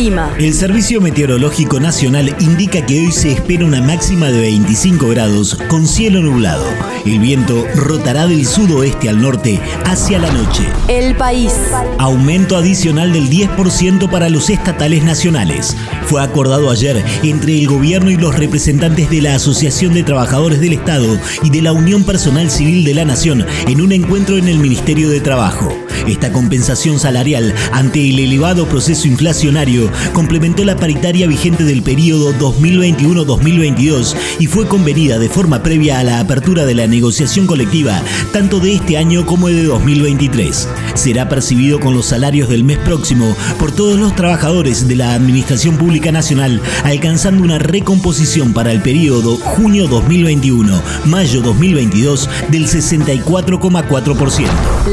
El clima. El Servicio Meteorológico Nacional indica que hoy se espera una máxima de 25 grados con cielo nublado. El viento rotará del sudoeste al norte hacia la noche. El país. Aumento adicional del 10% para los estatales nacionales. Fue acordado ayer entre el gobierno y los representantes de la Asociación de Trabajadores del Estado y de la Unión Personal Civil de la Nación en un encuentro en el Ministerio de Trabajo. Esta compensación salarial ante el elevado proceso inflacionario complementó la paritaria vigente del periodo 2021-2022 y fue convenida de forma previa a la apertura de la negociación colectiva tanto de este año como de 2023. Será percibido con los salarios del mes próximo por todos los trabajadores de la Administración Pública Nacional, alcanzando una recomposición para el periodo junio 2021-mayo 2022 del 64,4%.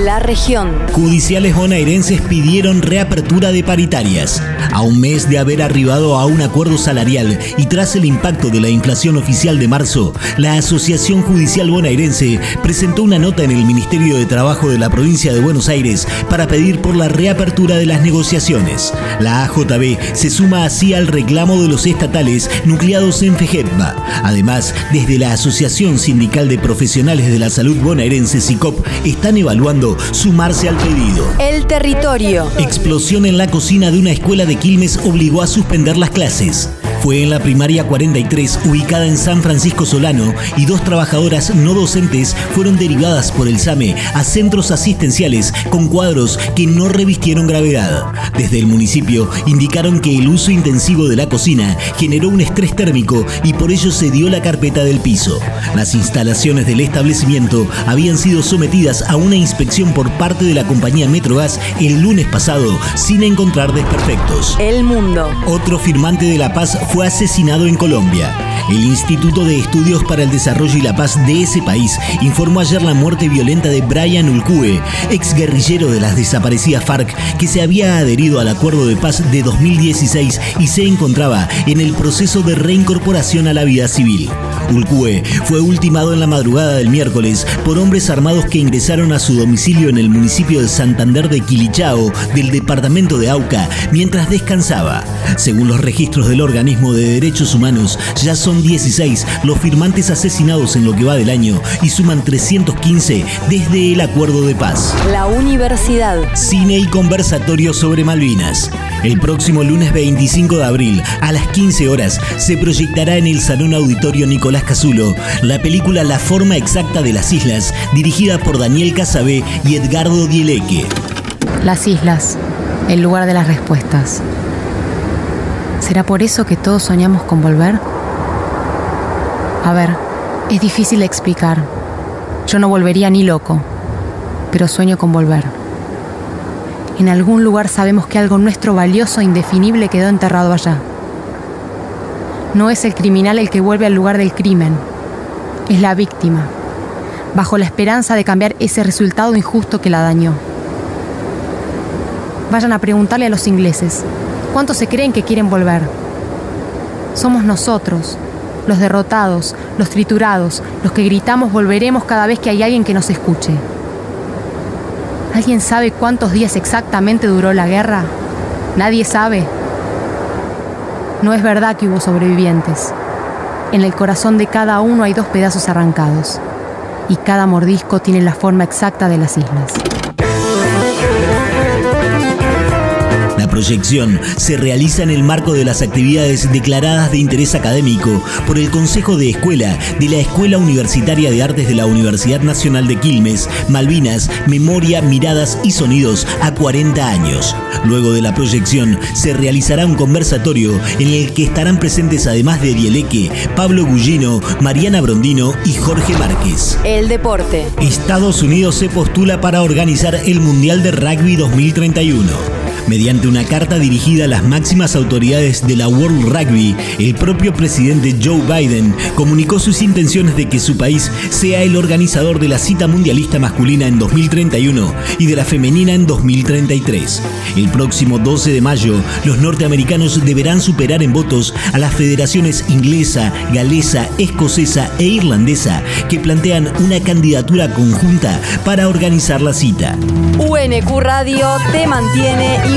La región. Judiciales bonaerenses pidieron reapertura de paritarias. Un mes de haber arribado a un acuerdo salarial y tras el impacto de la inflación oficial de marzo, la Asociación Judicial Bonaerense presentó una nota en el Ministerio de Trabajo de la provincia de Buenos Aires para pedir por la reapertura de las negociaciones. La AJB se suma así al reclamo de los estatales nucleados en FEGEPBA. Además, desde la Asociación Sindical de Profesionales de la Salud Bonaerense SICOP están evaluando sumarse al pedido. El territorio. Explosión en la cocina de una escuela de Quilmes obligó a suspender las clases. Fue en la primaria 43, ubicada en San Francisco Solano, y dos trabajadoras no docentes fueron derivadas por el SAME a centros asistenciales con cuadros que no revistieron gravedad. Desde el municipio indicaron que el uso intensivo de la cocina generó un estrés térmico y por ello se dio la carpeta del piso. Las instalaciones del establecimiento habían sido sometidas a una inspección por parte de la compañía Metrogas el lunes pasado sin encontrar desperfectos. El mundo. Otro firmante de la paz fue asesinado en Colombia. El Instituto de Estudios para el Desarrollo y la Paz de ese país informó ayer la muerte violenta de Brian Ulcue, ex guerrillero de las desaparecidas FARC, que se había adherido al acuerdo de paz de 2016 y se encontraba en el proceso de reincorporación a la vida civil. Ulcue fue ultimado en la madrugada del miércoles por hombres armados que ingresaron a su domicilio en el municipio de Santander de Quilichao, del departamento de Auca, mientras descansaba. Según los registros del organismo de derechos humanos, ya son 16 los firmantes asesinados en lo que va del año y suman 315 desde el acuerdo de paz. La universidad. Cine y conversatorio sobre Malvinas. El próximo lunes 25 de abril, a las 15 horas, se proyectará en el Salón Auditorio Nicolás La película La forma exacta de las islas, dirigida por Daniel Casabé y Edgardo Dieleque. Las islas, el lugar de las respuestas. ¿Será por eso que todos soñamos con volver? A ver, es difícil explicar. Yo no volvería ni loco, pero sueño con volver. En algún lugar sabemos que algo nuestro valioso e indefinible quedó enterrado allá. No es el criminal el que vuelve al lugar del crimen, es la víctima, bajo la esperanza de cambiar ese resultado injusto que la dañó. Vayan a preguntarle a los ingleses, ¿cuántos se creen que quieren volver? Somos nosotros, los derrotados, los triturados, los que gritamos volveremos cada vez que hay alguien que nos escuche. ¿Alguien sabe cuántos días exactamente duró la guerra? Nadie sabe. No es verdad que hubo sobrevivientes. En el corazón de cada uno hay dos pedazos arrancados, y cada mordisco tiene la forma exacta de las islas. Proyección se realiza en el marco de las actividades declaradas de interés académico por el Consejo de Escuela de la Escuela Universitaria de Artes de la Universidad Nacional de Quilmes, Malvinas, Memoria, Miradas y Sonidos a 40 años. Luego de la proyección se realizará un conversatorio en el que estarán presentes además de Dieleque, Pablo Gullino, Mariana Brondino y Jorge Márquez. El deporte. Estados Unidos se postula para organizar el Mundial de Rugby 2031. Mediante una carta dirigida a las máximas autoridades de la World Rugby, el propio presidente Joe Biden comunicó sus intenciones de que su país sea el organizador de la cita mundialista masculina en 2031 y de la femenina en 2033. El próximo 12 de mayo, los norteamericanos deberán superar en votos a las federaciones inglesa, galesa, escocesa e irlandesa que plantean una candidatura conjunta para organizar la cita. UNQ Radio te mantiene